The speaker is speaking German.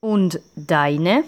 Und deine?